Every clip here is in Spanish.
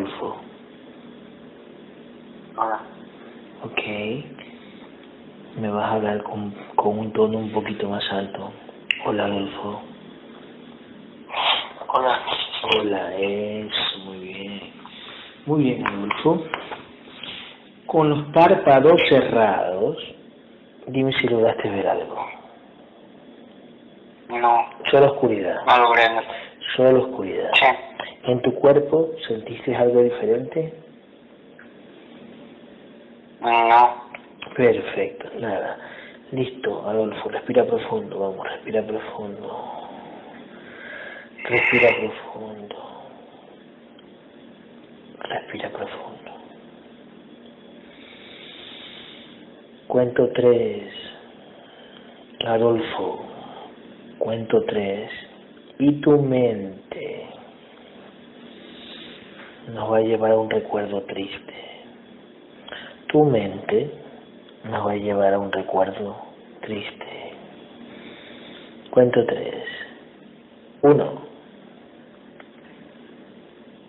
Hola, Adolfo. Hola. Ok. Me vas a hablar con, con un tono un poquito más alto. Hola, Adolfo. Hola. Hola, eso, muy bien. Muy bien, Adolfo. Con los párpados cerrados, dime si lograste ver algo. No, Solo oscuridad. no logré. Solo oscuridad. Sí. ¿En tu cuerpo sentiste algo diferente? No. Perfecto, nada. Listo, Adolfo, respira profundo, vamos, respira profundo. Respira profundo. Respira profundo. Cuento tres. Adolfo, cuento tres. Y tu mente nos va a llevar a un recuerdo triste. Tu mente nos va a llevar a un recuerdo triste. Cuento tres. Uno.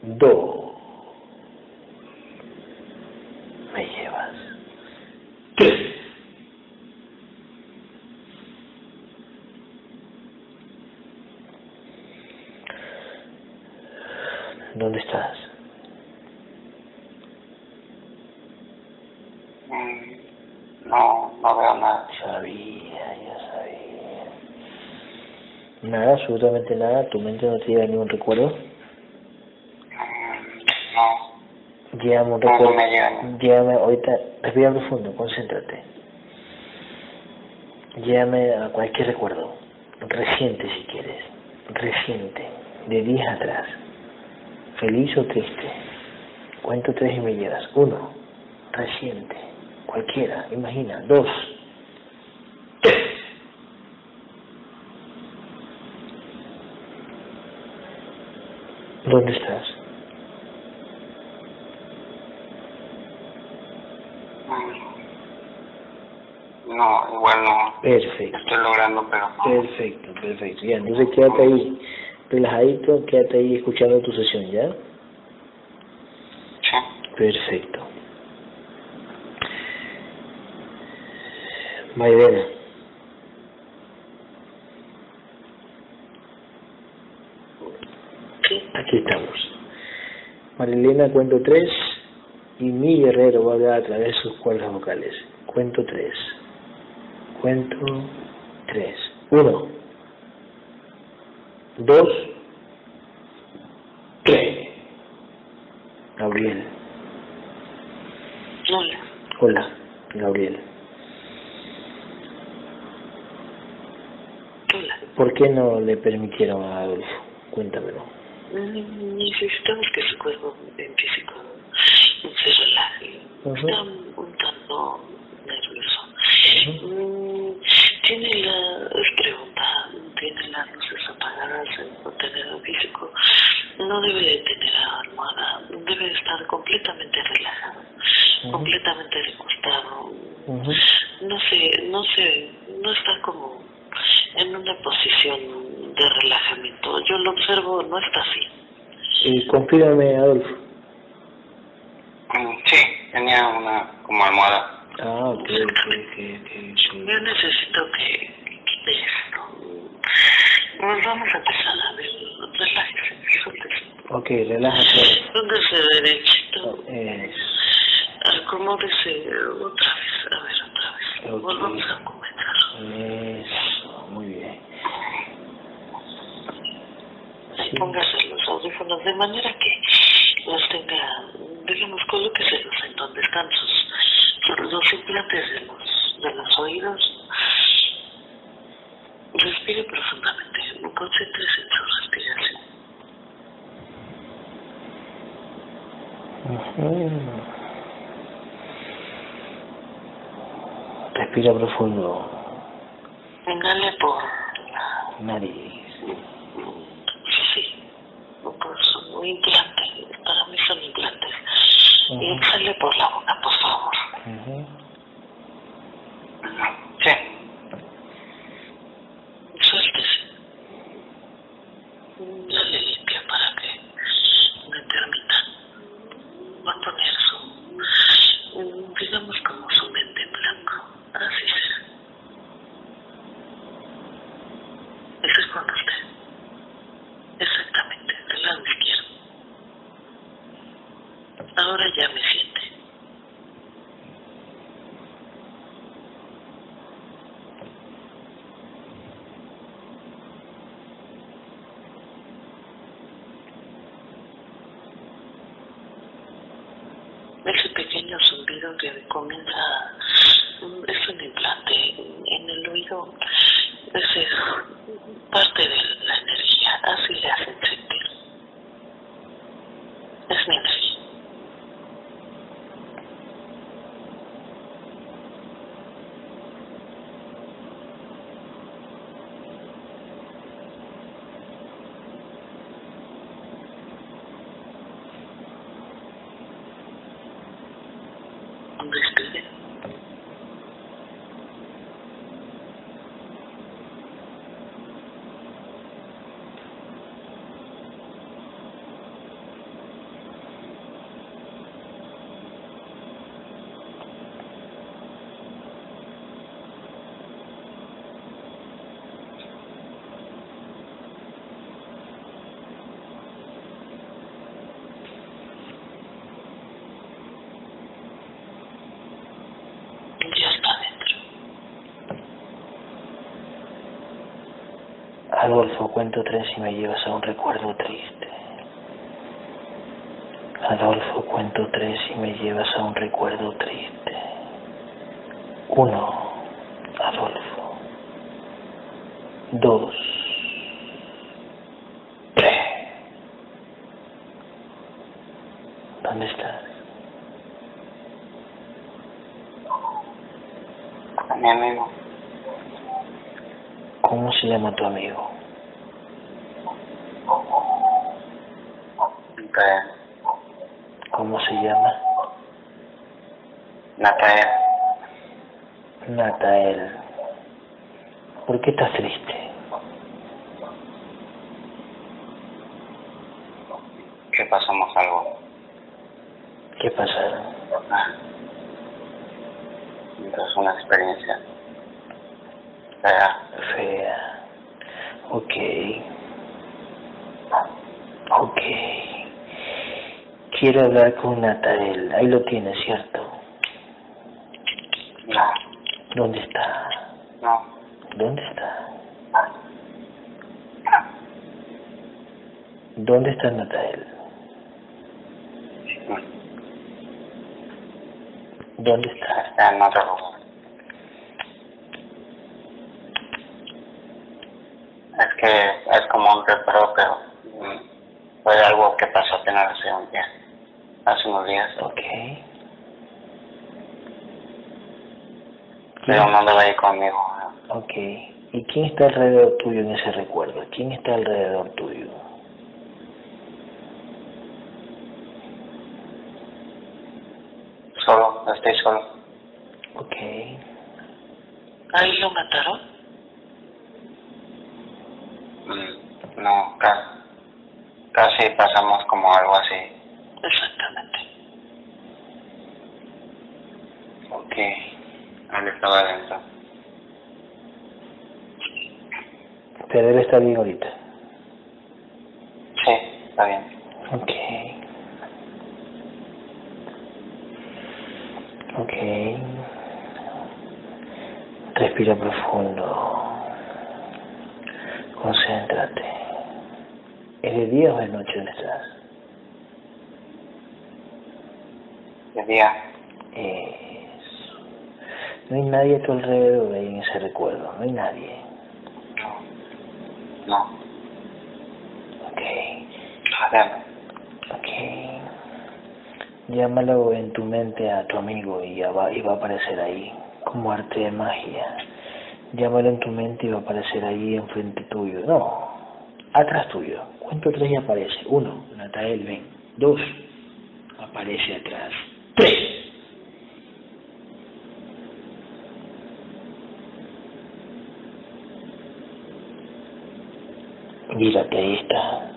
Dos. Me llevas. Tres. ¿Dónde estás? Mm, No, no veo nada. Sabía, ya sabía. Nada, absolutamente nada. ¿Tu mente no te lleva ningún recuerdo? No. Llévame un No, no recuerdo. me llega. Llévame, ahorita, respira profundo, concéntrate. Llévame a cualquier recuerdo. Reciente si quieres. Reciente. De días atrás. Feliz o triste. Cuento tres y me llevas. Uno. Reciente. Cualquiera. Imagina. Dos. Tres. ¿Dónde estás? Mm. No, igual no. Perfecto. Estoy logrando, pero no. Perfecto, perfecto. Ya, entonces quédate ahí relajadito, quédate ahí escuchando tu sesión, ¿ya? Sí. Perfecto. Maidena. Aquí estamos. Marilena, cuento tres y mi guerrero va a hablar a través de sus cuerdas vocales. Cuento tres. Cuento tres. Uno. Dos. Tres. Gabriel. Hola. Hola, Gabriel. Hola. ¿Por qué no le permitieron a Adolfo? Cuéntamelo. Necesitamos que su cuerpo en físico se relaje. Está un tanto nervioso. Mm, Tiene la, es pregunta, tiene las luces apagadas en el contenedor físico. No debe de tener almohada, debe de estar completamente relajado, completamente recostado. No sé, no sé, no está como en una posición de relajamiento. Yo lo observo, no está así. Y confírmame, Adolfo. Mm, Sí, tenía una como almohada. Ah, ok, ok, ok, ok, Yo necesito que quite esto. Pues vamos a empezar a ver. Relájese, suéltese. Ok, relájate. Póngase derechito. Eso. Acomódese otra vez. A ver, otra vez. Volvamos a comenzar. Eso, muy bien. Sí. Póngase los audífonos de manera que los tenga, digamos, colóqueselos en donde están sus, sus- los implantes de los, de los oídos. Respire profundamente, concéntrese en su respiración. Respira profundo. Inhale por la Nariz. sí, por su implante, para mí son implantes. Exhale por la boca, por favor. Ujú. Sí. Suéltese. Dale limpia para que meter Ahora ya me siente. Ese pequeño zumbido que comienza, es un implante en el oído, ese es parte de la energía, así le hacen sentir. Es mi energía. Respire. Ya está dentro. Adolfo, cuento tres y me llevas a un recuerdo triste. Adolfo, cuento tres y me llevas a un recuerdo triste. Uno, Adolfo. Dos, tres. ¿Dónde estás? Con mi amigo. ¿Cómo se llama tu amigo? Natael. ¿Cómo se llama? Natael. Natael. ¿Por qué estás triste? Que pasamos algo. ¿Qué pasaron? Ah. Es una experiencia. Fea. Fea. Ok. Ok. Quiero hablar con Natael. Ahí lo tienes, ¿cierto? No. ¿Dónde está? ¿Dónde está? ¿Dónde está Natael? ¿Dónde está? Está en otro lugar. Es que es como un reparo, pero mm, fue algo que pasó apenas hace un día. Hace unos días. Ok. Pero no debe ir conmigo. Ok. ¿Y quién está alrededor tuyo en ese recuerdo? ¿Quién está alrededor tuyo? Solo, estoy solo. Ok. ¿Ahí lo mataron? Mm, No, ca- casi pasamos como algo así. Exactamente. Ok. Él estaba adentro. Pero él está bien ahorita. Sí, está bien. Ok. Ok. Respira profundo. Concéntrate. ¿Es de día o de noche donde estás? De día. Eso. No hay nadie a tu alrededor ahí en ese recuerdo. No hay nadie. No. Ok. Adentro. Ok. Llámalo en tu mente a tu amigo y, ya va, y va a aparecer ahí, como arte de magia. Llámalo en tu mente y va a aparecer ahí enfrente tuyo. No, atrás tuyo. Cuento tres y aparece. Uno, Natael, ven. Dos, aparece atrás. Tres. Mírate, ahí está.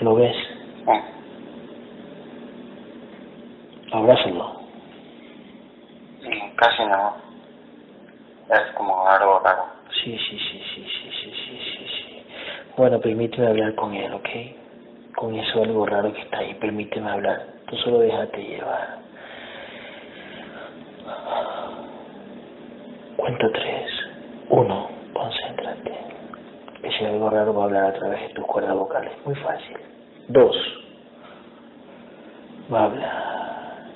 ¿Lo ves? Sí. Abrázalo. Mm, Casi no. Es como algo raro. Sí, sí, sí, sí, sí, sí, sí, sí, sí. Bueno, permíteme hablar con él, ¿ok? Con eso algo raro que está ahí, permíteme hablar. Tú solo déjate llevar. Cuento tres. Uno, concéntrate. si hablar a través de tus cuerdas vocales. Muy fácil. Dos. Va a hablar.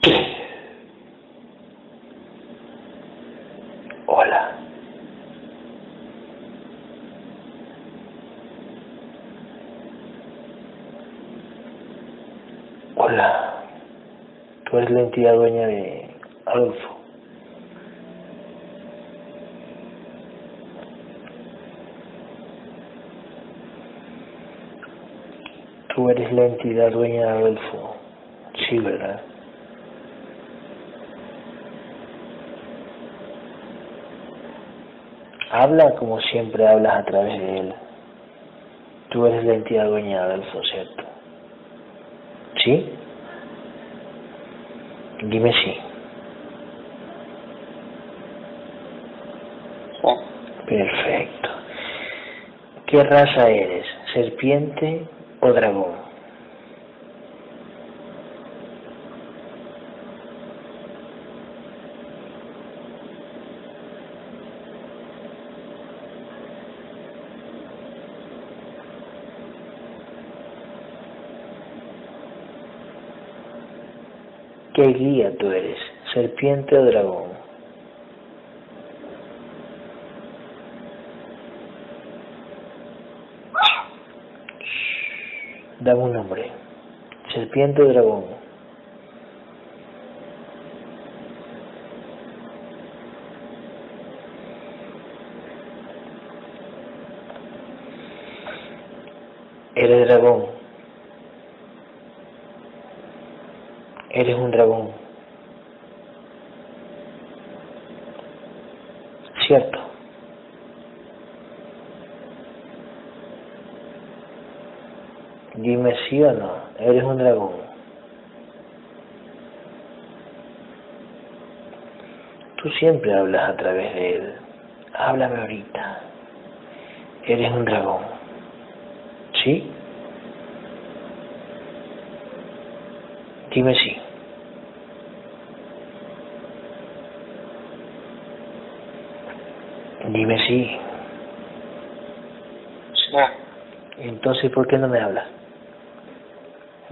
Tres. Hola. Hola. Tú eres la entidad dueña de Adolfo. Tú eres la entidad dueña de Adolfo. Sí, ¿verdad? Habla como siempre hablas a través de él. Tú eres la entidad dueña de Adolfo, ¿cierto? ¿Sí? Dime sí. Perfecto. ¿Qué raza eres? ¿Serpiente o dragón? ¿Qué guía tú eres? ¿Serpiente o dragón? Dame un nombre. ¿Serpiente dragón? Eres dragón. Eres un dragón. ¿Cierto? Dime sí o no. Eres un dragón. Tú siempre hablas a través de él. Háblame ahorita. Eres un dragón. ¿Sí? Dime sí. Dime sí. Sí. Entonces, ¿por qué no me hablas?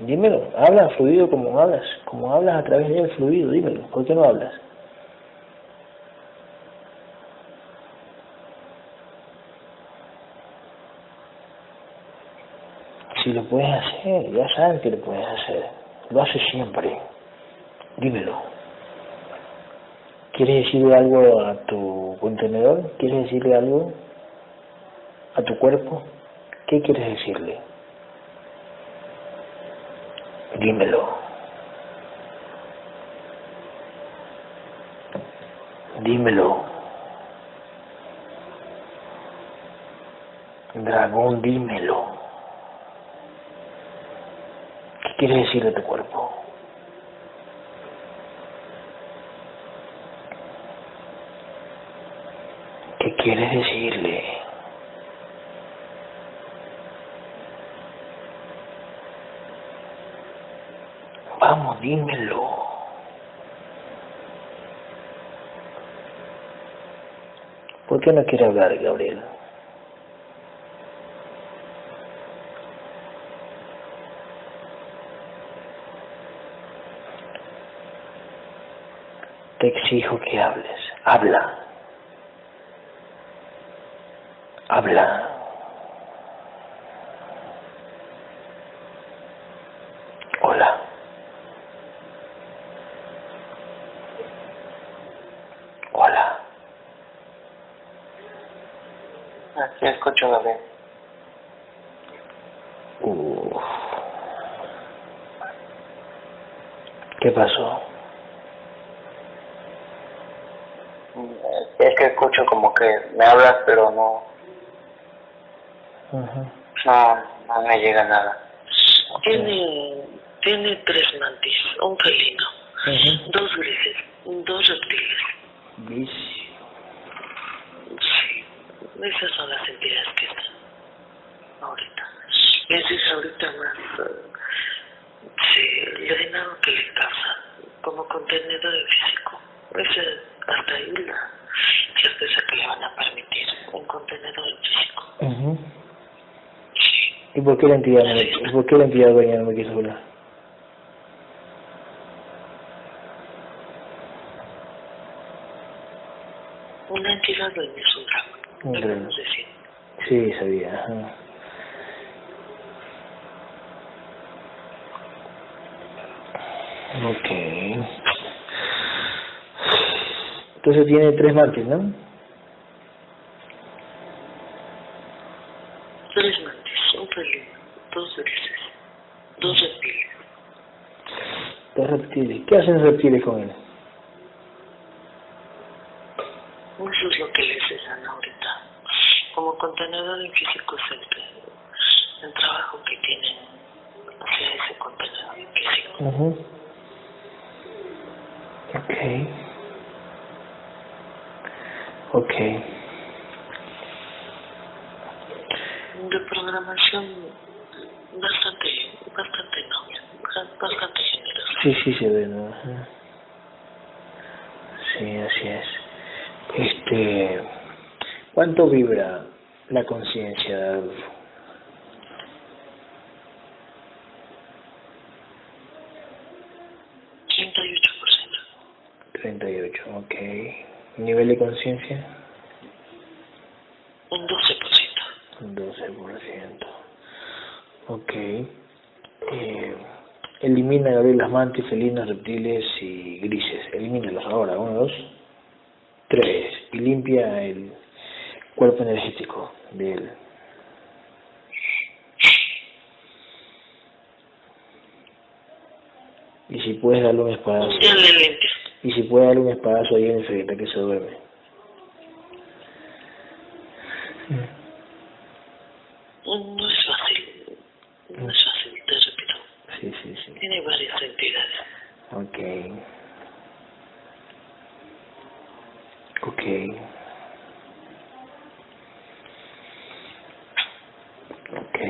Dímelo, habla fluido como hablas, como hablas a través del fluido, dímelo, ¿por qué no hablas? Si lo puedes hacer, ya sabes que lo puedes hacer, lo haces siempre, dímelo. ¿Quieres decirle algo a tu contenedor? ¿Quieres decirle algo a tu cuerpo? ¿Qué quieres decirle? Dímelo. Dímelo. Dragón, dímelo. ¿Qué quieres decirle a tu cuerpo? ¿Qué quieres decirle? Vamos, dímelo. ¿Por qué no quiere hablar, Gabriel? Te exijo que hables. Habla. Hola. Hola. Aquí escucho, Gabriel. Uf. ¿Qué pasó? Es que escucho como que me hablas, pero no, no, no me llega nada. Tiene, tiene tres mantis, un felino, dos grises, dos reptiles. Esas son las entidades que están. ahorita. Ese es ahorita más, uh, sí, den algo que le causa, como contenedor físico. Ese, hasta ahí la certeza que le van a permitir, un contenedor físico. Ujú. Sí. ¿Y por qué la entidad no, y por qué la entidad dueña no me quiso hablar? Una entidad dueña es Sí, sabía. ajá. Ok. Entonces tiene tres martes, ¿no? Tres mantis, un felino, dos dos reptiles. Dos reptiles. ¿Qué hacen los reptiles con él? Eso es lo que les dan ahorita. Como contenedor en físico es el, que- el trabajo que tienen hacia ese contenedor en físico. Ujú. Ok. Ok. De programación bastante, bastante noble, bastante generosa. Sí, sí se ve, ¿no? Ajá. Sí, así es. Este, ¿cuánto vibra la conciencia de Adolfo? 38%, 38, ok. ¿Nivel de conciencia? un 12%. 12%. Ok. Eh, elimina, Gabriel, las mantis, felinos, reptiles y grises. Elimínalos ahora. Uno, dos, tres. Y limpia el cuerpo energético de él. Y si puedes darle un espadazo. Ya le limpio. Y si puedes darle un espadazo ahí en el frente que se duerme. No es fácil, no es fácil, te repito. Sí, sí, sí. Tiene varias entidades. Ok. Ok. Ok.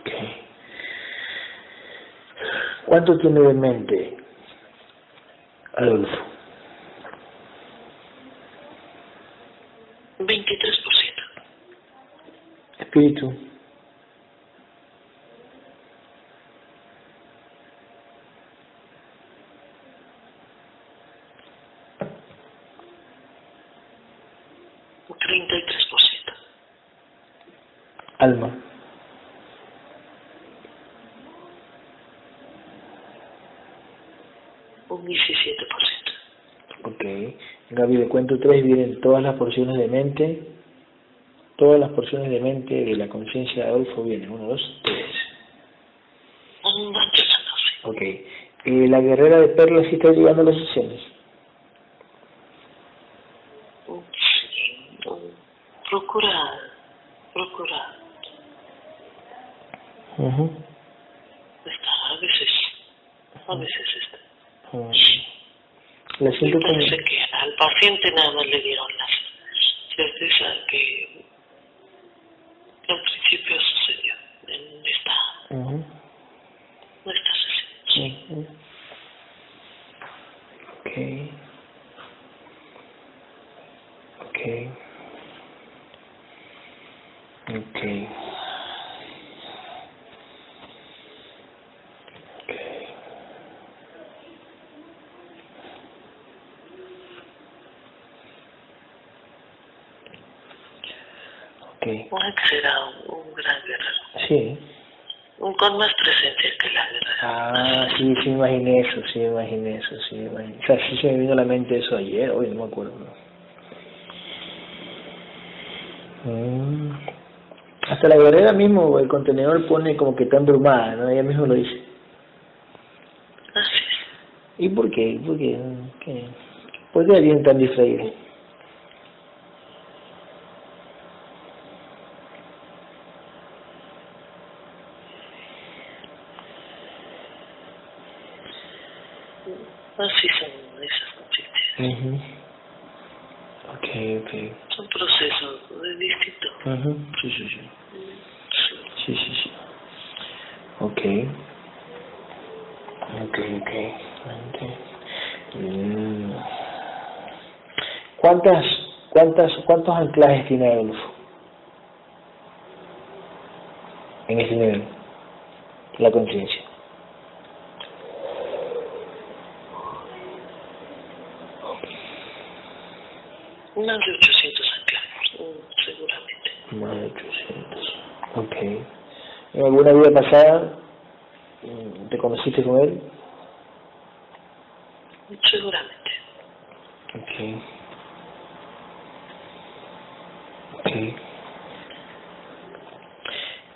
Ok. ¿Cuánto tiene de mente Adolfo? 23%. Espíritu. Un 33%. Alma. Un 17%. Ok. Gaby, de cuento 3 vienen todas las porciones de mente. Todas las porciones de mente de la conciencia de Adolfo vienen. Uno, dos, tres. Un 11. Ok. Eh, la guerrera de perlas sí está llegando a las sesiones. Sí, um, procura, procura Ujú. estar, a veces, a veces está. Mm. La Me siento como... parece que al paciente nada más le dieron la certeza que, que al principio sucedió en esta, Ujú. en esta sesión. Ujú. Ok. Ok. Ok. Ok. Que será un, gran guerrero, Sí. un con más presencia que la guerrera. Ah, sí, sí me imaginé eso, sí me imaginé eso, sí me imaginé. O sea, sí se me vino a la mente eso ayer, hoy no me acuerdo. Mm. Hasta la guerrera mismo, el contenedor pone como que está embrumada, ¿no? Ella mismo lo dice. Así es. ¿Y por qué? ¿Por qué? ¿Qué? ¿Por qué alguien tan distraído? Así son esas conciencias. mhm okay okay Son procesos distintos. mhm Sí, sí, sí. Sí, sí, sí. Ok. Ok, ok. okay. Mm. ¿Cuántas, cuántas, cuántos anclajes tiene Adolfo? En ese nivel. La conciencia. Más de 800 anclajes, seguramente. Más de 800. Ok. ¿En alguna vida pasada mm, te conociste con él? Seguramente. Ok.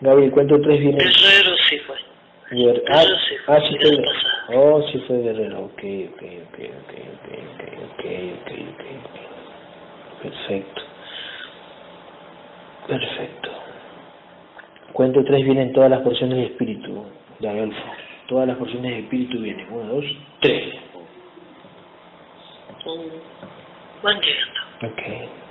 Gabriel, cuento tres viene? Guerrero sí fue. Guerrero, sí fue. Ah, sí fue. Guerrero. Oh, sí fue Guerrero. Ok, ok, ok, ok, ok, ok, ok, ok. Perfecto. Perfecto. Cuento tres vienen todas las porciones de espíritu, de Adolfo. Todas las porciones de espíritu vienen. Uno, dos, tres. Buen día. Ok.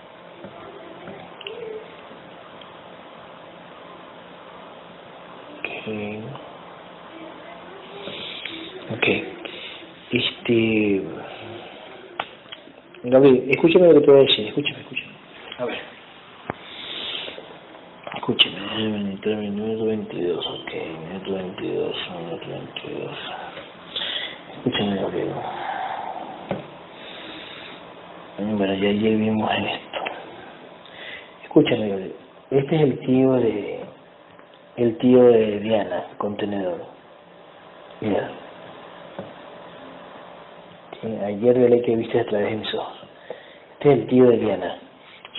Gabriel, escúchame lo que te voy a decir. Escúchame, escúchame. A ver. Escúchame. Minuto, minuto 22. Ok. Minuto 22. Minuto 22. Escúchame, Gabriel. Bueno, ya ayer vimos esto. Escúchame, Gabriel. Este es el tío de el tío de Diana, contenedor. Mira. Sí, ayer de que viste a través de mis ojos. Este es el tío de Diana.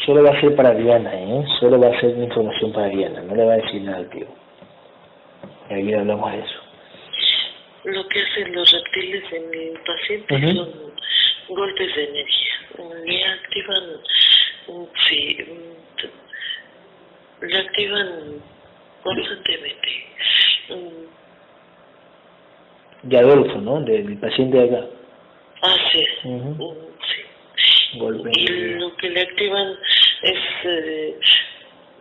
Solo va a ser para Diana, ¿eh? Solo va a ser información para Diana. No le va a decir nada al tío. Y ayer hablamos de eso. Lo que hacen los reptiles en el paciente son golpes de energía. Le activan, sí, le activan constantemente. De Adolfo, ¿no? Del paciente de acá. Es. Ujú. Mm, Y lo que le activan es eh,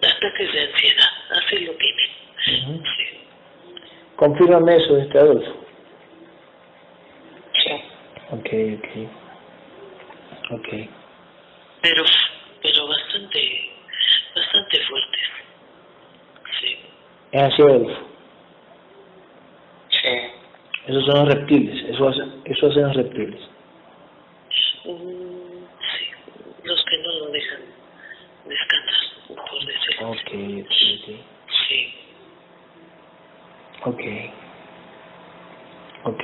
ataques de ansiedad. Así lo tienen. Ujú. Sí. Confírmame eso, este Adolfo. sí. Ok, ok. Ok. Pero, pero bastante, bastante fuertes. Sí. Es así, Adolfo. Sí. Esos son los reptiles. Eso, hace, eso hacen los reptiles. Mm, sí, los que no lo dejan descansar, Ok, así. ok, Sí, ok. Ok.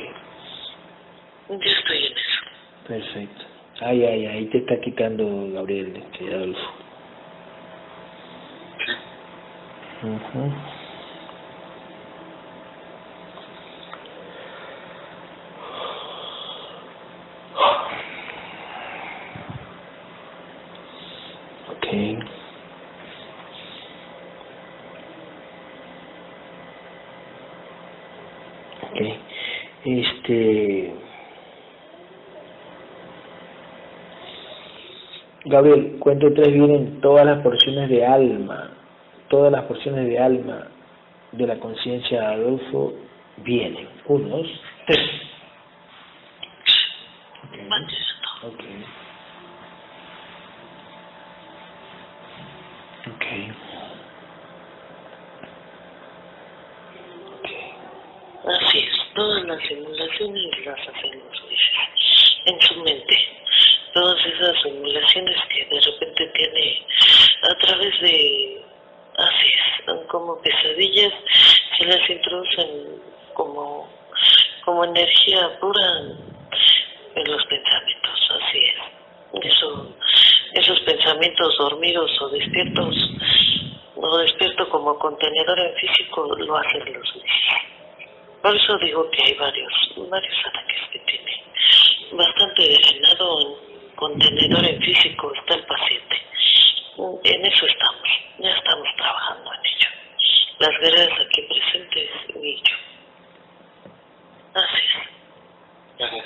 Ok. yo estoy en eso. Perfecto. Ay, ay, ahí te está quitando Gabriel, este Adolfo. Ujú. Ok. Ok. Este. Gabriel, cuento tres vienen todas las porciones de alma, todas las porciones de alma de la conciencia de Adolfo vienen. Uno, dos, tres. Ok. Van llegando. Ok. Ok. Ok. Así es, todas las simulaciones las hacen los jueces en su mente. Todas esas simulaciones que de repente tiene a través de, así es, como pesadillas, las introducen como, como energía pura en los pensamientos, así es. Eso, esos pensamientos dormidos o despiertos, o despierto como contenedor en físico, lo hacen los jueces. Por eso digo que hay varios, varios ataques que tiene. Bastante drenado en contenedor en físico está el paciente. En eso estamos, ya estamos trabajando en ello. Las guerreras aquí presentes yo. Así es. Gracias.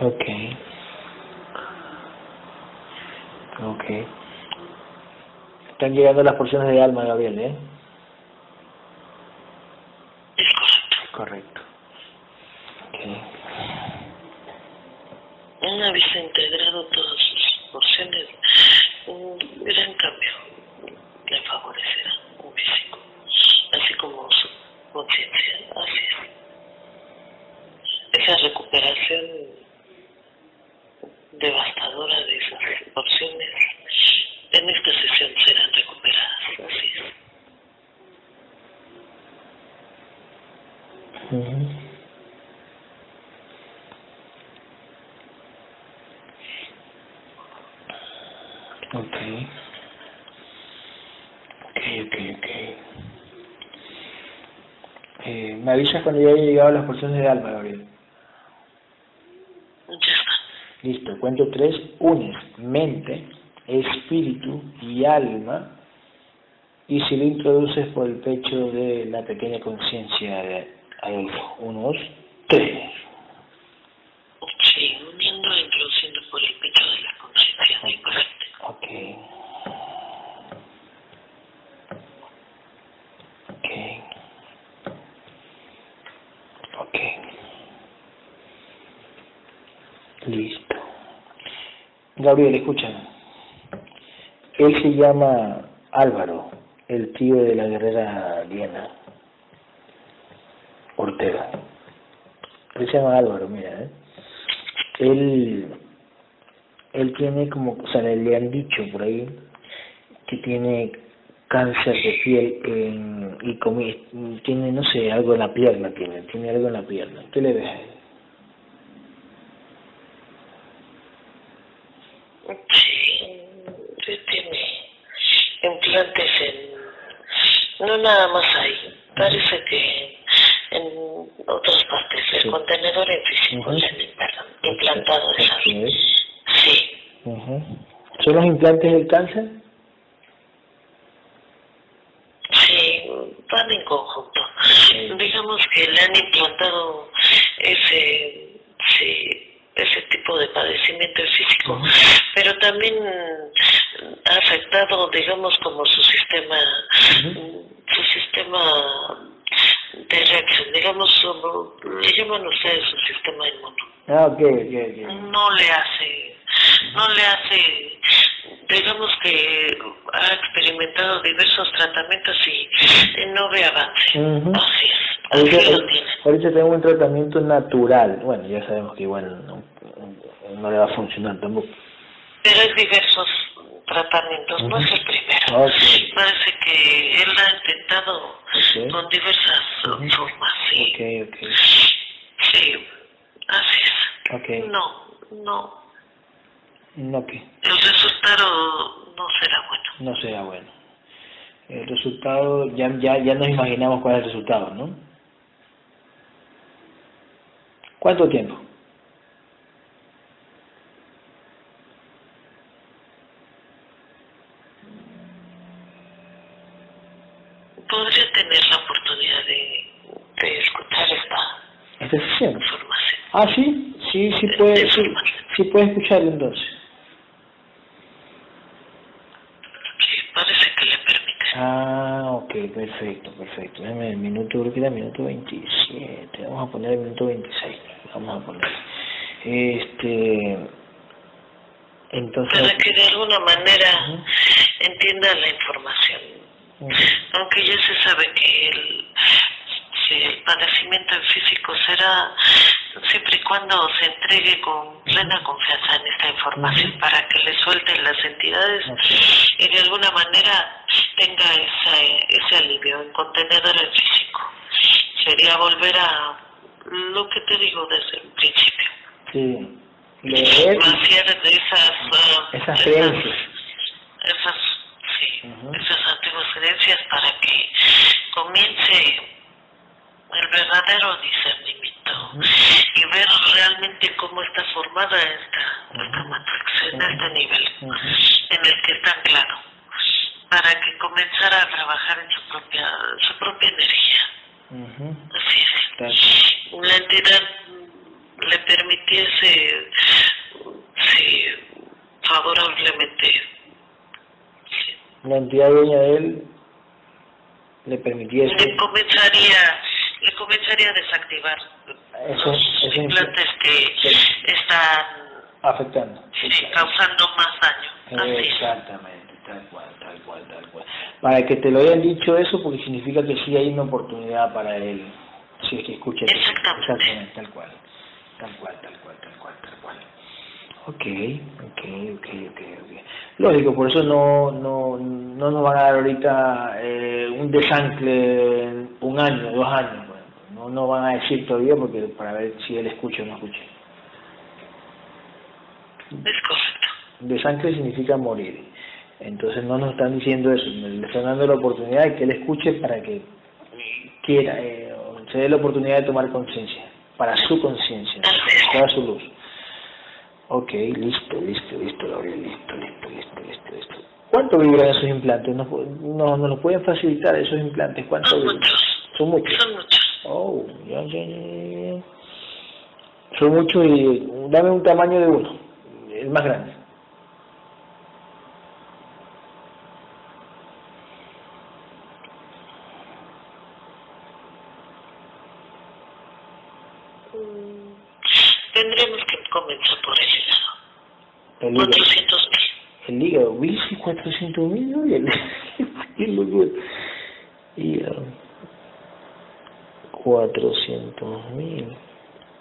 Ok. Ok. Están llegando las porciones de alma, Gabriel, ¿eh? Es correcto. Correcto. Ok. Una vez integrado todas sus porciones, un gran cambio le favorecerá un físico, así como su conciencia. Así es. Esa recuperación devastadora de esas porciones en esta sesión serán recuperadas. Así es. Ujú. Ok. Ok, ok, ok. Avisas cuando ya haya llegado las porciones de alma, Gabriel. Listo, cuento tres. Unes mente, espíritu y alma. Y si lo introduces por el pecho de la pequeña conciencia de Adolfo. Uno, dos, tres. Sí, uniendo e introduciendo por el pecho de la conciencia. Sí, correcto. Ok. Ok. Ok. Listo. Gabriel, escúchame. Él se llama Álvaro, el tío de la guerrera Diana Ortega. Él se llama Álvaro, mira, ¿eh? Él él tiene como, o sea, le, han dicho por ahí que tiene cáncer de piel y comi- tiene, no sé, algo en la pierna, tiene, tiene algo en la pierna. ¿Qué le ves? a él? Sí, sí tiene implantes en... No nada más ahí. Parece que en otras partes Sí. contenedor en físico le han implantado, implantado esas. Así es. Sí. ¿Son los implantes del cáncer? sí, van en conjunto. Sí. Digamos que le han implantado ese, sí, ese tipo de padecimiento físico, pero también afectado, digamos, como su sistema, Ujú. su sistema de reacción, digamos, su- le llaman ustedes su sistema inmune. Ah, ok, ok, ok. No le hace, no le hace, digamos que ha experimentado diversos tratamientos y no ve avance. Ujú. Así es, Ahorita, así lo tiene. ahorita tengo un tratamiento natural. Bueno, ya sabemos que igual no, no le va a funcionar tampoco. Pero es diversos tratamientos, no es el primero. Ok. Parece que él ha intentado con diversas formas, sí. Sí, así es. No, no, No, que el resultado no será bueno. no sea bueno. El resultado, ya, ya, ya nos imaginamos cuál es el resultado, ¿no? ¿Cuánto tiempo? Podría tener la oportunidad de, de escuchar esta ¿Esta sesión? información. Ah, sí, sí, sí puede, sí, sí puede escucharlo entonces. Sí, parece que le permite. Ah, ok, perfecto, perfecto. Déjame el minuto, creo que era el minuto 27. Vamos a poner el minuto 26. Vamos a poner. Este. Entonces. Para que de alguna manera entienda la información. Aunque ya se sabe que el, si el padecimiento físico será siempre y cuando se entregue con plena confianza en esta información para que le suelten las entidades y de alguna manera tenga esa, ese alivio en contenedor el físico. Sería volver a lo que te digo desde el principio. Sí. Leer. Vaciar de esas, ah, Esas creencias. esas, sí, esas antiguas creencias para que comience el verdadero discernimiento y ver realmente cómo está formada esta, esta matrix en este nivel en el que está claro para que comenzara a trabajar en su propia su propia energía. Así es. La entidad le permitiese, sí, favorablemente. La entidad dueña de él le permitiese... Le comenzaría, comenzaría a desactivar Eso- los eso implantes que están afectando. sí, causando más daño. Exactamente, tal cual, tal cual, tal cual. Para que te lo hayan dicho eso, porque significa que sí hay una oportunidad para él, si es que escucha. eso. Exactamente. Exactamente, tal cual, tal cual, tal cual, tal cual, tal cual. Ok, ok, ok, ok, ok. Lógico, por eso no, no, no nos van a dar ahorita eh, un desancle en un año, dos años. No van a decir todavía porque para ver si él escucha o no escucha. Desancle significa morir. Entonces no nos están diciendo eso, le están dando la oportunidad de que él escuche para que quiera, eh, se dé la oportunidad de tomar conciencia, para su conciencia, para su luz. Ok, listo, listo, listo, Gabriel, listo, listo, listo, listo, listo. ¿Cuánto vibran esos implantes? ¿Nos, no, nos los pueden facilitar esos implantes? ¿Cuánto Son vibran? muchos. Son muchos. Son muchos. Oh, ya, ya, ya. Son muchos y dame un tamaño de uno, el más grande. Tendremos que comenzar por ese lado. El hígado. 400 mil. El hígado, y cuatrocientos mil, ¿no? Y el-. Hígado. Cuatrocientos mil.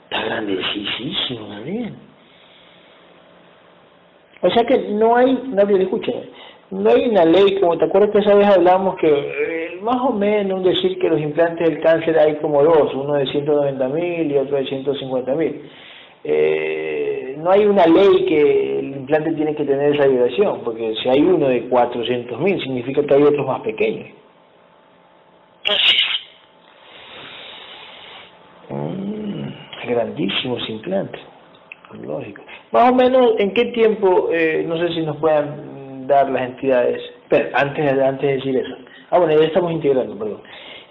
Está grandecísimo también. O sea que no hay, Gabriel, escúchame, no hay una ley, como te acuerdas que esa vez hablamos que eh, más o menos decir que los implantes del cáncer hay como dos, uno de 190 mil y otro de 150 mil. Eh, no hay una ley que el implante tiene que tener esa vibración, porque si hay uno de 400 mil significa que hay otros más pequeños. Así es. Mm, grandísimos implantes, lógico. Más o menos, ¿en qué tiempo, eh, no sé si nos puedan dar las entidades, pero antes, antes de decir eso, ah bueno, ya estamos integrando, perdón,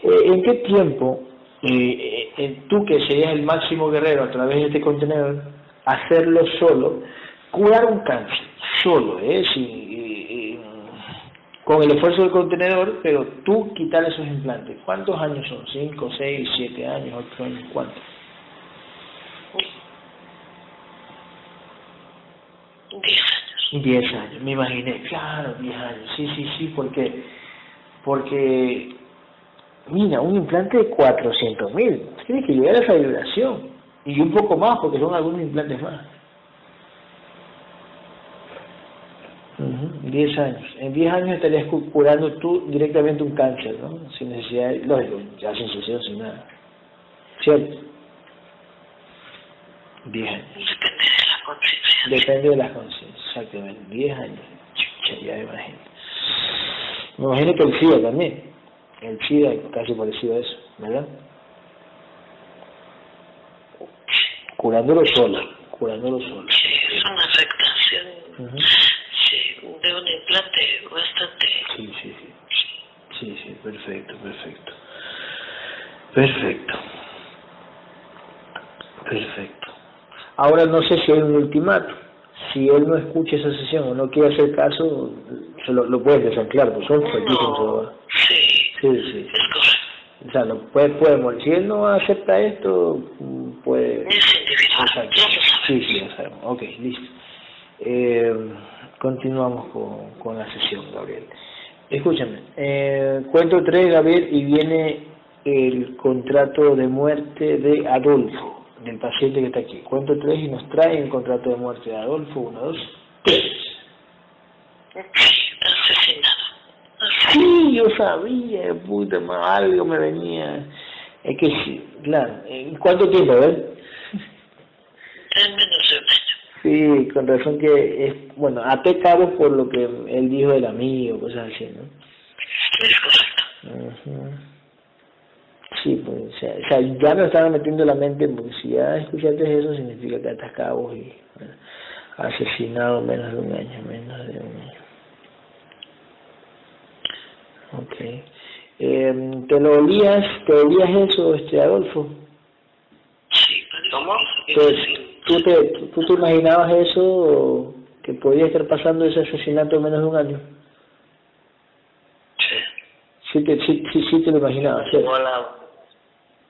Eh, ¿en qué tiempo eh, eh, tú que serías el máximo guerrero a través de este contenedor, hacerlo solo, curar un cáncer, solo, eh, sin- con el esfuerzo del contenedor, pero tú quitar esos implantes. ¿Cuántos años son? ¿Cinco, seis, siete años, ocho años? ¿Cuántos? 10 años. Diez años, me imaginé, claro, diez años, sí, sí, sí, porque, porque, mira, un implante de 400 mil, tiene que llegar a esa vibración, y un poco más, porque son algunos implantes más. Ujú, 10 años. En 10 años estarías cu- curando tú directamente un cáncer, ¿no? Sin necesidad, de- lógico, ya sin sesión, sin nada. ¿Cierto? 10 años. Depende de la conciencia. Depende de la conciencia, exactamente. 10 años. Chucha, ya me imagino. Me imagino que el SIDA también. El SIDA es casi parecido a eso, ¿verdad? Curándolo solo, curándolo solo. Sí, es una afectación sí, de un implante bastante. Sí, sí, sí. Sí, sí, perfecto, perfecto. Perfecto. Perfecto. Ahora no sé si hay un ultimato. Si él no escucha esa sesión o no quiere hacer caso, se lo, lo puedes desanclar, pues son No, sí, Sí, sí. O sea, no puede, puede. Si él no acepta esto, puede... Exacto. Sí, sí, ya sabemos. Ok, listo. Eh, continuamos con, con la sesión, Gabriel. Escúchame, eh, cuento tres, Gabriel, y viene el contrato de muerte de Adolfo, del paciente que está aquí. Cuento tres y nos trae el contrato de muerte de Adolfo. Uno, dos, tres. Asesinado. Sí, yo sabía, puta madre, algo me venía. Es que sí, claro. ¿En cuánto tiempo, a ver? En menos de un año. Sí, con razón que es, bueno, até cabo por lo que él dijo del amigo, cosas así, ¿no? Es correcto. Ujú. Sí, pues, o sea, o sea, ya me estaba metiendo en la mente, porque si ya escuchaste eso, significa que atas cabos y bueno, asesinado menos de un año, menos de un año. Ok. Eh, ¿Te lo olías, te olías eso, este Adolfo? Sí, ¿Cómo? ¿Tú te, ¿Tú te imaginabas eso, que podía estar pasando ese asesinato en menos de un año? Sí. Sí, te, sí, sí, sí te lo imaginabas, ¿sí?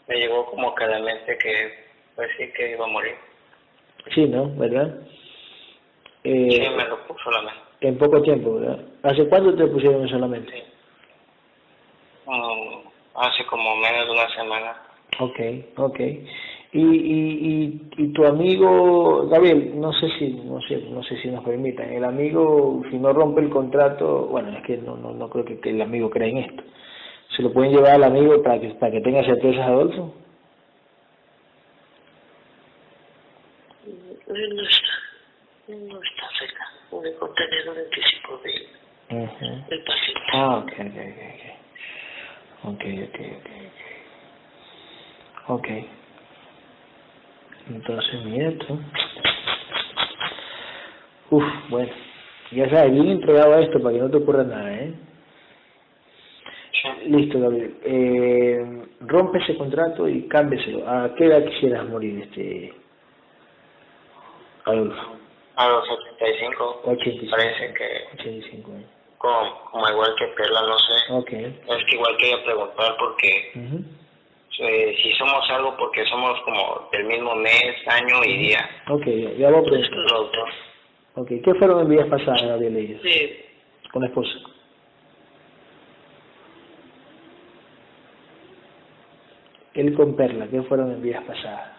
Me llegó como que a la mente que, pues sí, que iba a morir. Sí, ¿no? ¿Verdad? Eh, sí, me lo puso la mente. En poco tiempo, ¿verdad? ¿Hace cuánto te pusieron eso? Sí. Um, hace como menos de una semana. Ok, ok. Y, y, y, tu amigo, Gabriel, no sé si, no sé, no sé si nos permitan, el amigo, si no rompe el contrato, bueno, es que no, no, no creo que, el amigo crea en esto. ¿Se lo pueden llevar al amigo para que, para que tenga certezas, Adolfo? No está, no está cerca, único un anticipo de, uh del paciente. Ah, ok, ok, ok. Ok, ok, ok. Ok. Entonces, mira tú. Uf, bueno. Ya sabes, bien entregado a esto para que no te ocurra nada, ¿eh? Listo, Gabriel. Eh, rompe ese contrato y cámbieselo. ¿A qué edad quisieras morir, este Adolfo? A los 85. 85. Parece que... 85 ¿eh? Como, como igual que Perla, no sé. Ok. Es que igual quería preguntar porque... Eh, si somos algo porque somos como del mismo mes, año y día. Ok, ya, voy a preguntar. Ok, ¿qué fueron en días pasadas, Gabriel, ellos? Sí. Con la esposa. Él con Perla, ¿qué fueron en días pasadas?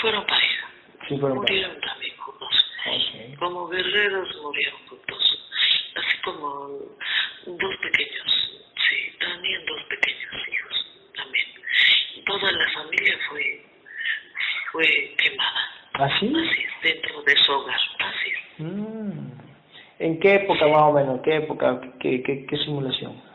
Fueron pareja. Sí, fueron Murieron también juntos. Como guerreros murieron juntos. Así como dos pequeños. Sí, también dos pequeños hijos también. Toda la familia fue fue quemada. ¿Así? ¿Ah, Así es, dentro de su hogar. Así es. Mm. ¿En qué época más o menos? ¿Qué época? ¿Qué, qué, qué simulación?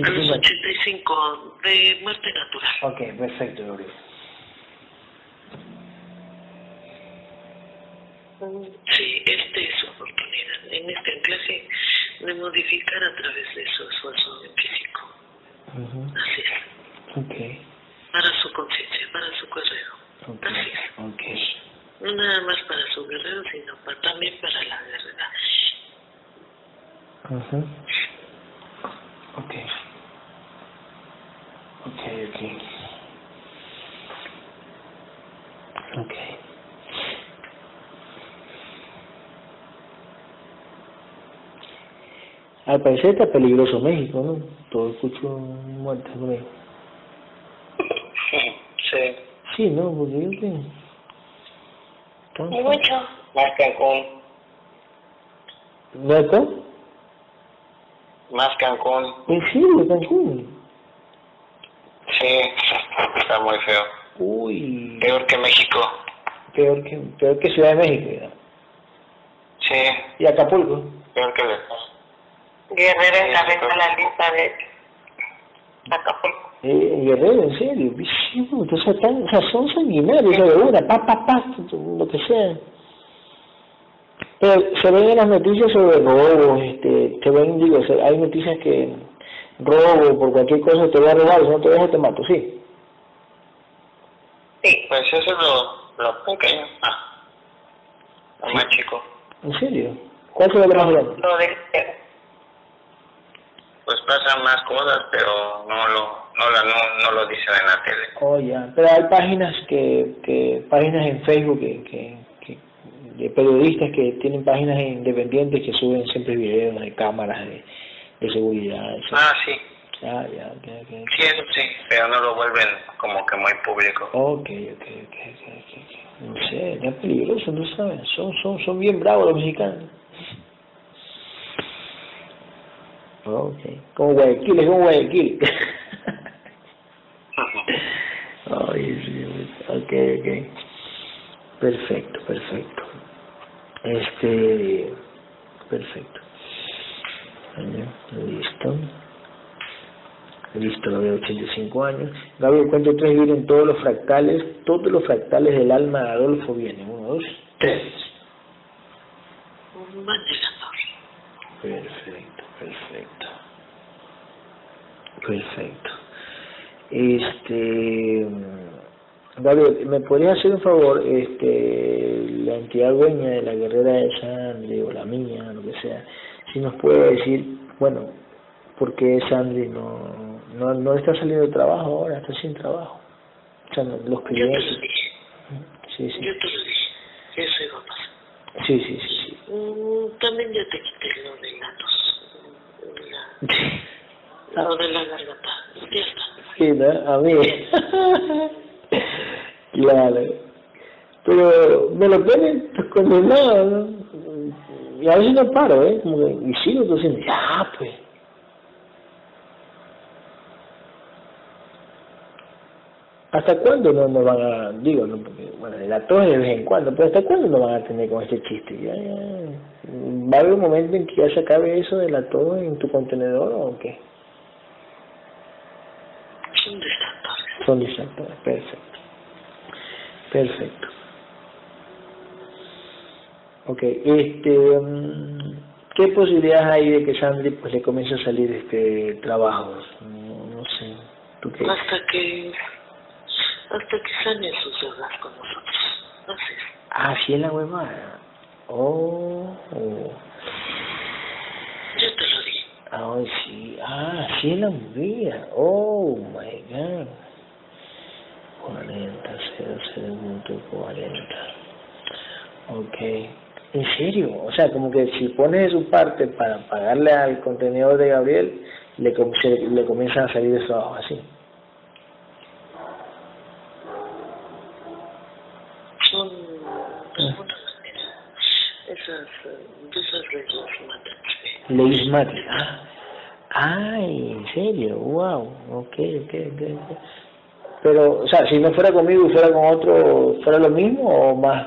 85. Los 85, de muerte natural. Ok, perfecto, Gloria. Sí, esta es su oportunidad en esta clase de modificar a través Parecer está peligroso México, ¿no? Todo escucho muertes por ahí. Sí. Sí, ¿no? Porque yo tengo... Mucho. Más Cancún. ¿No está? Más Cancún. ¿En serio, Cancún? Sí, está muy feo. Uy. Peor que México. Peor que, peor que Ciudad de México, ¿ya? Sí. ¿Y Acapulco? Peor que Guerrero encabeza la lista de Acapulco. Eh, Guerrero, en serio, sí, o sea, tan, o sea, son sanguinarios, o sea, de una, pa, pa, pa, lo que sea. Pero se ven en las noticias sobre robos, este, se ven, digo, hay noticias que robo por cualquier cosa te voy a robar, si no te dejo te mato, sí. Sí, pues eso es lo, lo pequeño, ah, lo más chico. ¿En serio? ¿Cuál es lo más grande? Lo de pues pasan más cosas, pero no lo, no, la, no, no lo dicen en la tele. Oh, ya. Pero hay páginas que, que páginas en Facebook que, que, que, de periodistas que tienen páginas independientes que suben siempre videos de cámaras de, de seguridad. Ah, sí. Ah, ya, okay, okay. Sí, eso sí, pero no lo vuelven como que muy público. Ok, ok, ok, ok, okay. No sé, ya es peligroso, no sabes. Son, son, son bien bravos los mexicanos. Ok, como Guayaquil, es como Guayaquil. Ay, sí, ok, ok. Perfecto, perfecto. Este, perfecto. Listo. Listo, Gabriel, 85 años. Gabriel, cuento tres vienen todos los fractales, todos los fractales del alma de Adolfo vienen. Uno, dos, tres. Un ventilador. Perfecto, perfecto. Perfecto. Este, Gabriel, ¿me podrías hacer un favor? Este, la entidad dueña de la guerrera de Sandri o la mía, lo que sea, si nos puede decir, bueno, ¿por qué Sandri no, no, no está saliendo de trabajo ahora, está sin trabajo? O sea, no- los Yo te clientes. lo dije. Sí, sí. Yo te lo dije. Eso iba a pasar. Sí, sí, sí, sí. Mm, También ya te quité lo de la tos. La- Lo de la garganta. Sí, ¿no? A mí. claro. Pero me lo ponen pues, condenado, ¿no? Y a veces no paro, ¿eh? Como que, y sigo tosiendo. Ya, pues. ¿Hasta cuándo no nos van a, digo, no, porque, bueno, la tos de vez en cuando, pero ¿hasta cuándo nos van a tener con este chiste? Ya, ya. ¿Va a haber un momento en que ya se acabe eso de la tos en tu contenedor o qué? Son distractores. Son distractores, perfecto. Perfecto. Ok, este, mm, ¿qué posibilidades hay de que Sandri pues le comience a salir este trabajo? No, no sé, ¿tú qué? Hasta que. Hasta que sane sus deudas con nosotros. Así es. Ah, sí es la huevada. Oh, oh. Yo te lo Ah, sí, ah, sí la movida. Oh, my God. 40, 0, 0, punto 40. Ok. ¿En serio? O sea, como que si pones de su parte para pagarle al contenedor de Gabriel, le, com- se- le comienzan a salir de trabajo así. Son manera esas, de esas leyes matrix. Leyes Matrix. Ah, ay, en serio, wow. Ok, ok, ok. ok. Pero, o sea, si no fuera conmigo y fuera con otro, ¿fuera lo mismo o más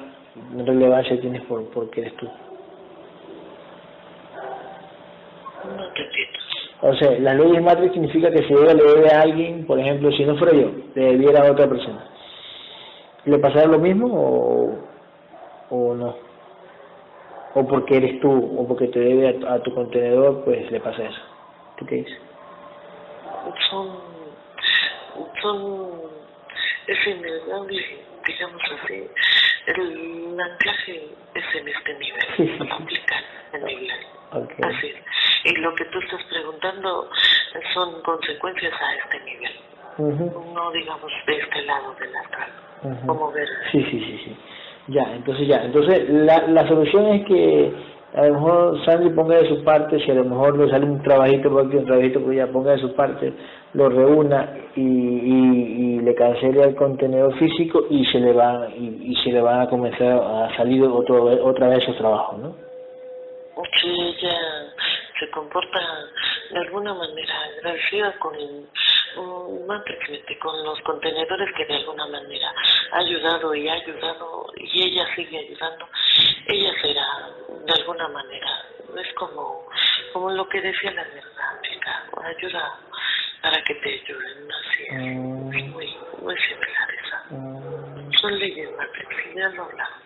relevancia tienes por porque eres tú? No te entiendo. O sea, las leyes Matrix significa que si ella le debe a alguien, por ejemplo, si no fuera yo, le debiera a otra persona, ¿le pasará lo mismo o, o no? O porque eres tú, o porque te debe a, a tu contenedor, pues le pasa eso. ¿Tú qué dices? Son. Son. Es innegable, digamos así. El anclaje es en este nivel. Sí, sí, No sí. aplica en nivel. Ok. Así es. Y lo que tú estás preguntando son consecuencias a este nivel. No digamos de este lado del astral. ujú. Como ver. Sí, sí, sí, sí. Ya, entonces ya. Entonces la, la solución es que a lo mejor Sandy ponga de su parte, si a lo mejor le sale un trabajito por aquí, un trabajito por allá, ponga de su parte, lo reúna y, y, y le cancele el contenedor físico y se le va y, y se le van a comenzar a salir otro, otra vez esos trabajos, ¿no? Si ella se comporta de alguna manera agradecida con um, Matrixmente, con los contenedores que de alguna manera ha ayudado y ha ayudado y ella sigue ayudando, ella será de alguna manera, es como, como lo que decía la chica, ayuda para que te ayuden, así es, Mm. es muy, muy similar esa. Mm. Son leyes Matrix, ya lo hablamos.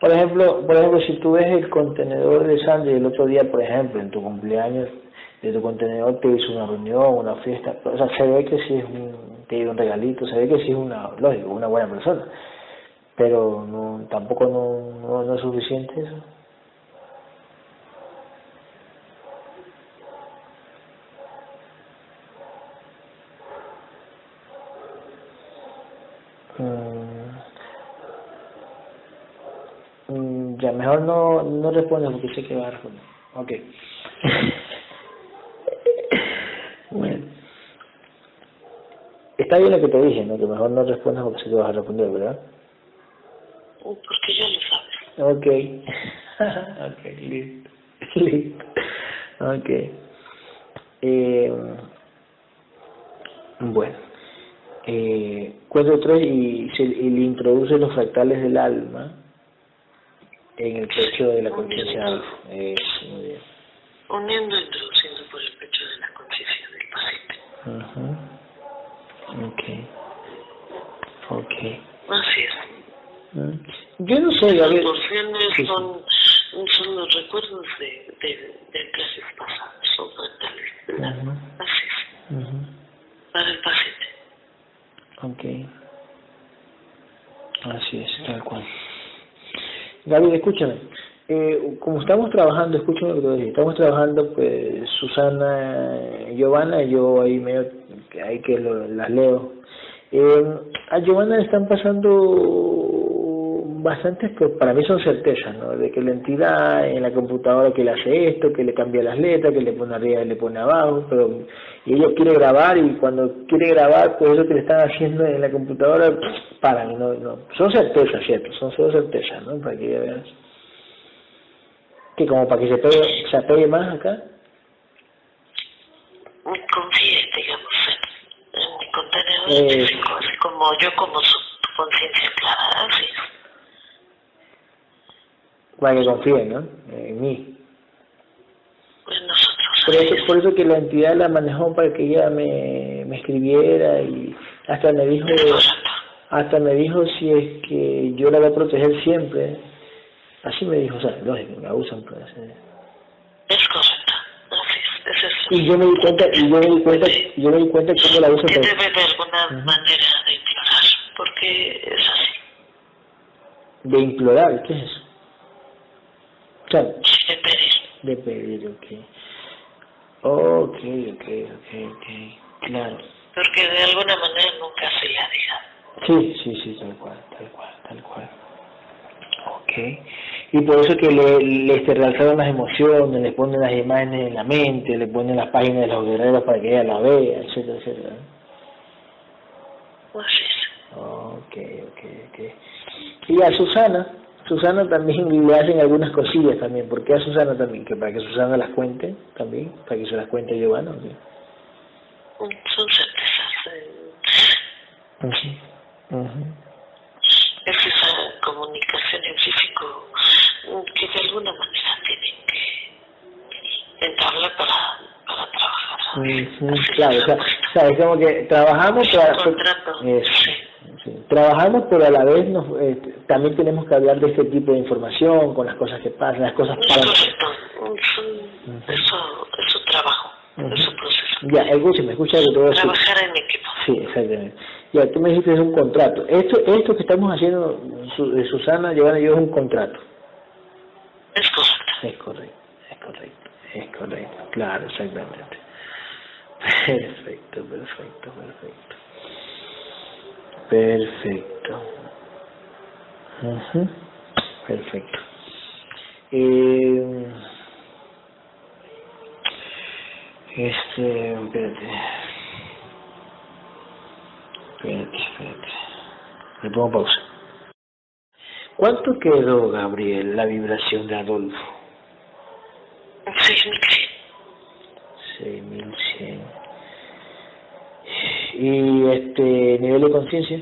Por ejemplo, por ejemplo, si tú ves el contenedor de Sandy el otro día, por ejemplo, en tu cumpleaños, de tu contenedor te hizo una reunión, una fiesta, o sea, se ve que sí es un, te dio un regalito, se ve que sí es una, lógico, una buena persona, pero no, tampoco no, no, no es suficiente eso. Mm. Mm, ya, mejor no, no respondas porque sé que va a responder. Ok. bueno. Está bien lo que te dije, ¿no? Que mejor no respondas porque sé que vas a responder, ¿verdad? Porque ya lo sabes. Ok. ok, listo. listo. Ok. Eh, bueno. Eh, cuento tres y, se, y le introduce los fractales del alma en el pecho de la conciencia alfa. Bien. Uniendo e introduciendo por el pecho de la conciencia del paciente. Ujú. Okay. Okay. Así es. Mm. Yo no sé, Las Gabriel. porciones Sí, son, son los recuerdos de, de, de clases pasadas, son mentales. ¿verdad? Ujú. Así es. Ujú. Para el paciente. Ok. Así es, tal cual. Gabriel, escúchame. Eh, como estamos trabajando, escúchame lo que te estamos trabajando, pues, Susana, Giovanna, yo ahí medio, que ahí que lo- las leo. Eh, a Giovanna le están pasando bastantes, pues para mí son certezas, ¿no? De que la entidad en la computadora que le hace esto, que le cambia las letras, que le pone arriba y le pone abajo, pero y ella quiere grabar y cuando quiere grabar, pues eso que le están haciendo en la computadora, paran, no, no. Son certezas, ¿cierto? Son solo certezas, ¿no? Para que ella vea. Que como para que se pegue, se apegue más acá. Confíe, digamos, en, mi contenedor Eh. así como yo como su conciencia clara, así. Para que confíen, ¿no? En mí. Pues nosotros, Por eso, es. por eso que la entidad la manejó para que ella me, me escribiera y hasta me dijo, hasta me dijo si es que yo la voy a proteger siempre. Así me dijo, o sea, lógico, me abusan pues. eh. Es correcto. Así es. Ese es Y yo me di cuenta, y yo me di cuenta, y yo me di cuenta cómo la usan que pues, debe de alguna manera de implorar, porque es así. de implorar, ¿qué es eso? O sea, De pedir. de pedir, ok. Ok, ok, ok, ok, claro. Porque de alguna manera nunca se le ha dejado. Sí, sí, sí, tal cual, tal cual, tal cual. Ok. Y por eso que le, realzaron las emociones, le ponen las imágenes en la mente, le ponen las páginas de los guerreros para que ella la vea, etcétera, etcétera. Ok, ok, ok. Y a Susana, Susana también le hacen algunas cosillas también, porque a Susana también, que para que Susana las cuente también, para que se las cuente Giovanna. ¿sí? Son certezas. Es esa comunicación que de alguna manera tienen que entablar para, para trabajar. Claro, o sea, o sea, es como que trabajamos para... Eso, Sí. Trabajamos, pero a la vez nos, eh, también tenemos que hablar de este tipo de información, con las cosas que pasan, las cosas Es pasan. Eso es su trabajo, Ujú. es su proceso. Ya, escúchame, escucha lo que decir. Trabajar en equipo. Sí, exactamente. Ya, tú me dijiste que es un contrato. Esto, esto que estamos haciendo, eh, Susana, Giovanna y yo, es un contrato. Es correcto. Es correcto, es correcto. Claro, exactamente. Perfecto, perfecto, perfecto. Perfecto. Perfecto. Eh, este, espérate. Espérate, espérate. Le pongo pausa. ¿Cuánto quedó, Gabriel, la vibración de Adolfo? Sí, sí. 6100. ¿Y este nivel de conciencia?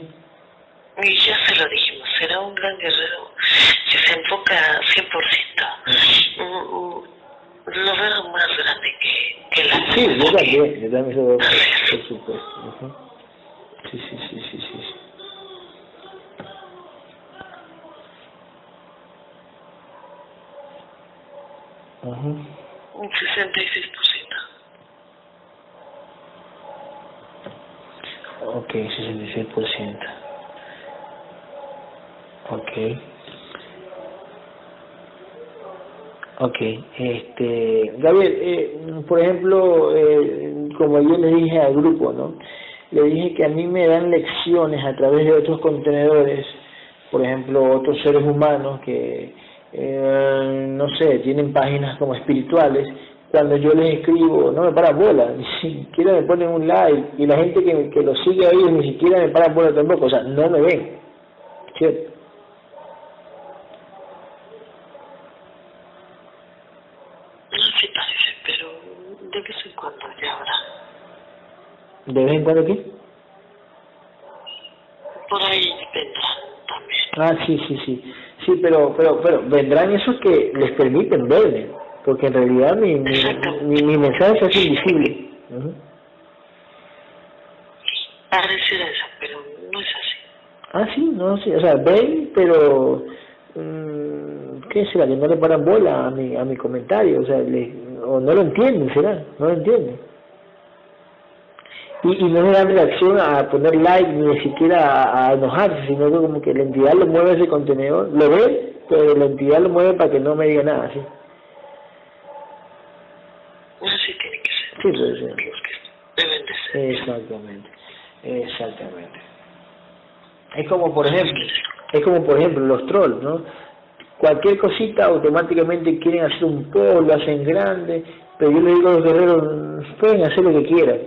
Y ya se lo dijimos, será un gran guerrero que se enfoca 100%. Mm, mm, Lo veo más grande que, que la Sí, yo también, yo también lo veo, por supuesto. sí, sí, sí, sí. Sí. Ujú. Un 66%. Ok, 66%. Ok. Ok, este, Gabriel, eh, por ejemplo, eh, como yo le dije al grupo, ¿no? Le dije que a mí me dan lecciones a través de otros contenedores, por ejemplo, otros seres humanos que, eh, no sé, tienen páginas como espirituales, cuando yo les escribo, no me paran bola, ni siquiera me ponen un like, y la gente que, que lo sigue ahí ni siquiera me paran bola tampoco, o sea, no me ven, ¿cierto? De vez en cuando ya habrá. ¿De vez en cuando qué? Por ahí vendrán también. Ah, sí, sí, sí. Sí, pero, pero, pero vendrán esos que les permiten verme, porque en realidad mi, mi, mi, mi mensaje hace invisible. Ujú. Pareciera eso, pero no es así. Ah, sí, no, sí, o sea, ven, pero... mm, ¿Qué será? Que no le paran bola a mi, a mi comentario, o sea, le, o no lo entienden, será, no lo entienden. Y, y no le dan reacción a poner like ni siquiera a, a enojarse, sino que como que la entidad lo mueve ese contenedor, lo ve, pero la entidad lo mueve para que no me diga nada, ¿sí? Así tiene que ser. Sí, pues, sí. Los que deben de ser. Exactamente, exactamente. Es como por ejemplo, es como por ejemplo los trolls, ¿no? Cualquier cosita automáticamente quieren hacer un post, lo hacen grande, pero yo le digo a los guerreros, pueden hacer lo que quieran,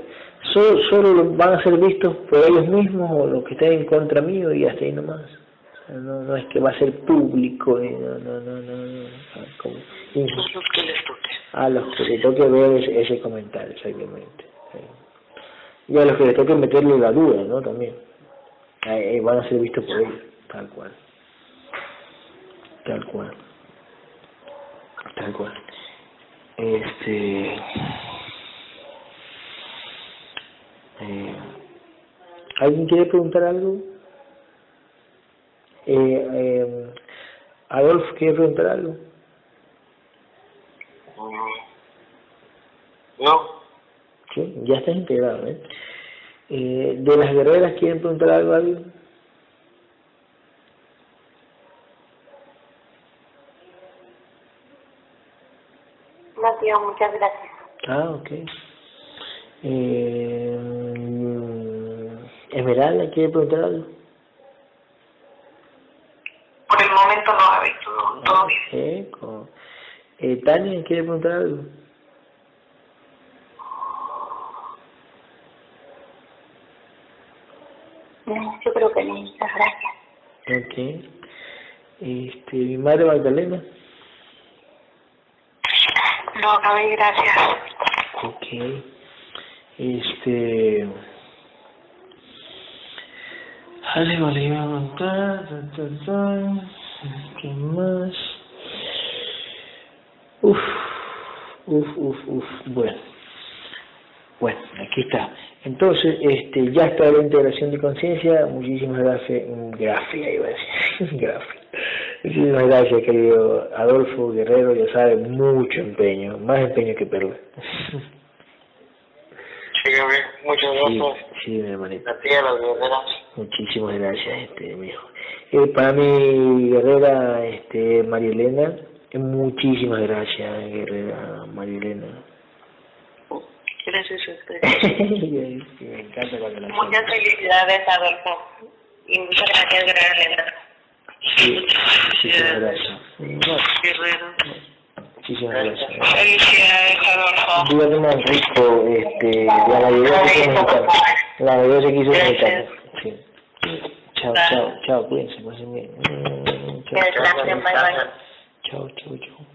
solo, solo van a ser vistos por ellos mismos o los que estén en contra mío y hasta ahí nomás. O sea, no, no es que va a ser público, ni no, no, no, no, no. Como- y que les toque. a los que le toque ver ese, ese comentario, exactamente. sí. Y a los que le toque meterle la duda, ¿no? También. Ahí van a ser vistos por ellos, tal cual. Tal cual. Tal cual. Este. Eh, ¿Alguien quiere preguntar algo? Eh, eh, Adolfo, ¿quiere preguntar algo? Mm. No, Sí, ya estás integrado, ¿eh? Eh, ¿De las guerreras quieren preguntar algo a alguien? No, tío, muchas gracias. Ah, ok. Eh, ¿Esmeralda quiere preguntar algo? Por el momento no ha visto, no, todo bien. Eh, con- eh, ¿Tania quiere preguntar algo? No, yo creo que no, muchas gracias. Ok. Este, ¿Mi madre Magdalena? No, acabé, gracias. Ok. Este. Ale, vale, iba a ta. ¿Qué más? Uf, uf, uf, uf. Bueno. Bueno, aquí está. Entonces, este, ya está la integración de conciencia. Muchísimas gracias. Gracias, iba a decir. gracias. Muchísimas gracias, querido Adolfo Guerrero. Ya sabe, mucho empeño. Más empeño que Perú. sí, Gabriel, muchas gracias. sí, mi hermanito. A ti y a las guerreras. Muchísimas gracias, este, mi hijo. Eh, para mi guerrera, este, María Elena, eh, muchísimas gracias, guerrera María Elena. Gracias a ustedes. Sí, me encanta cuando la Muchas felicidades, Adolfo. Y muchas gracias, Guerrero. Sí, Muchas muchísimas felicidades, gracias. Guerrero. muchísimas gracias. Felicidades, Adolfo. Día de más rico, este, la se quiso mexicano. La quiso mexicano. Sí. Chao, chao, chao, cuídense, pasen bien. Chao, chao, chao.